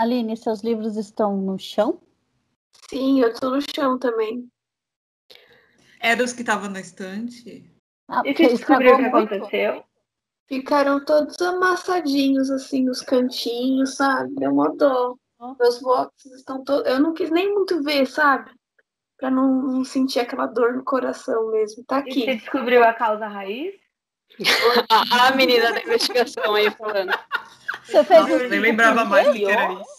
Aline, seus livros estão no chão? Sim, eu tô no chão também. Era os que estavam na estante? Ah, e você descobriu o que aconteceu? Ficaram todos amassadinhos, assim, nos cantinhos, sabe? Deu uma dó. Meus boxes estão todos. Eu não quis nem muito ver, sabe? Pra não, não, sentir aquela dor no coração mesmo. Tá aqui. E você descobriu a causa raiz? a menina da investigação aí falando. Você fez Nossa, nem lembrava mais que era isso.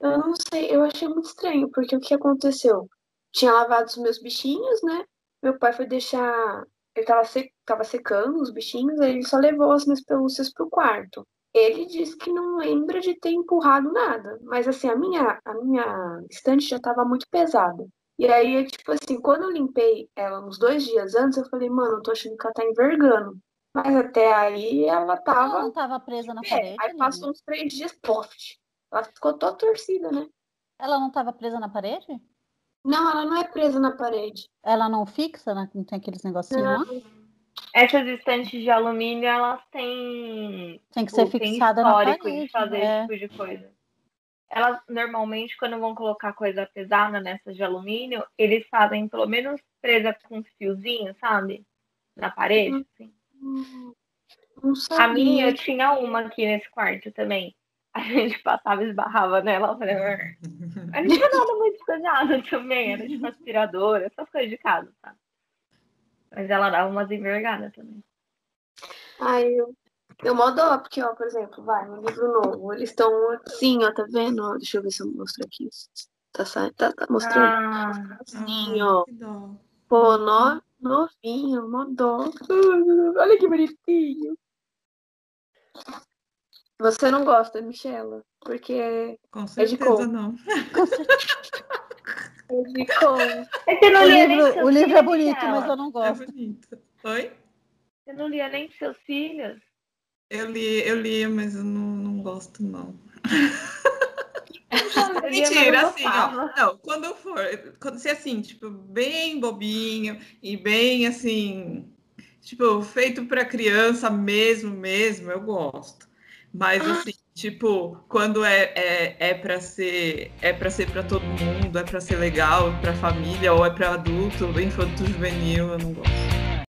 Eu não sei, eu achei muito estranho, porque o que aconteceu? Tinha lavado os meus bichinhos, né? Meu pai foi deixar ele tava, sec... tava secando os bichinhos, aí ele só levou as minhas pelúcias pro quarto. Ele disse que não lembra de ter empurrado nada, mas assim, a minha, a minha estante já tava muito pesada. E aí, tipo assim, quando eu limpei ela uns dois dias antes, eu falei, mano, eu tô achando que ela tá envergando. Mas até aí ela tava. Ela não tava presa na parede. Aí passou uns três dias, pof. Ela ficou toda torcida, né? Ela não tava presa na parede? Não, ela não é presa na parede. Ela não fixa, né? Não tem aqueles negocinhos lá? Essas estantes de alumínio, elas têm. Tem que ser fixada na parede. de fazer é. esse tipo de coisa. Elas, normalmente, quando vão colocar coisa pesada nessas de alumínio, eles fazem pelo menos presa com uns fiozinhos, sabe? Na parede, assim. A minha, eu tinha uma aqui nesse quarto também a gente passava e esbarrava nela. Eu falei, a gente não nada muito pesado também, era tipo aspiradora, essas coisas de casa, tá? Mas ela dava umas envergadas também. Ai, eu, eu mó dó, porque, ó, por exemplo, vai, no livro novo, eles estão assim, ó, tá vendo? Deixa eu ver se eu mostro aqui. Tá, tá, tá mostrando? Ah, assim, ó. Pô, no, novinho, mó dó. Olha que bonitinho. Você não gosta, Michela, porque Com certeza é de não. é de com. É que não o lia livro, nem o livro é bonito, Michela. mas eu não gosto. É bonito. Oi? Você não lia nem seus filhos? Eu li, eu li, mas eu não, não gosto, não. Eu lia, Mentira, assim, ó. Não, quando for, quando ser assim, tipo, bem bobinho e bem assim, tipo, feito para criança mesmo, mesmo, eu gosto. Mas assim, tipo, quando é é, é para ser é para ser para todo mundo, é para ser legal, para família ou é para adulto, infanto juvenil, eu não gosto.